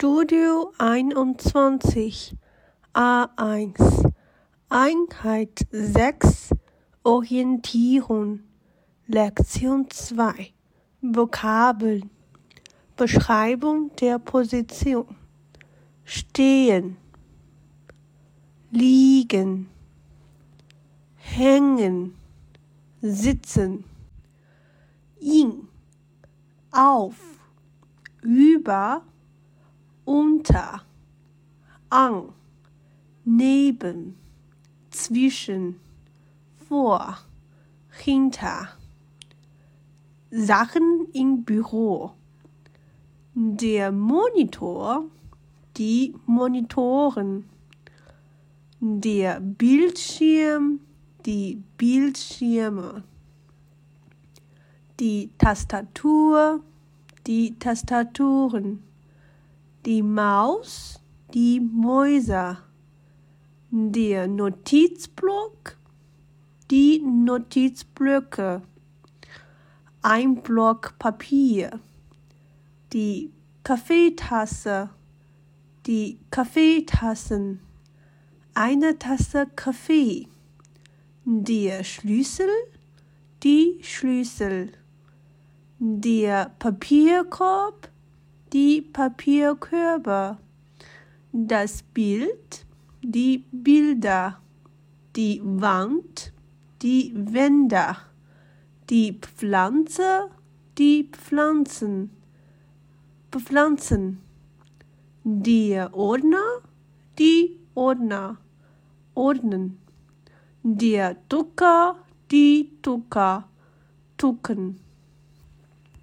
Studio einundzwanzig A1 Einheit sechs Orientierung. Lektion zwei. Vokabeln. Beschreibung der Position. Stehen. Liegen. Hängen. Sitzen. In auf. Über unter, an, neben, zwischen, vor, hinter. Sachen im Büro. Der Monitor, die Monitoren. Der Bildschirm, die Bildschirme. Die Tastatur, die Tastaturen die Maus, die Mäuse, der Notizblock, die Notizblöcke, ein Block Papier, die Kaffeetasse, die Kaffeetassen, eine Tasse Kaffee, der Schlüssel, die Schlüssel, der Papierkorb, die Papierkörbe, das Bild, die Bilder, die Wand, die Wände, die Pflanze, die Pflanzen, Pflanzen, der Ordner, die Ordner, Ordnen, der Drucker, die Drucker, Drucken.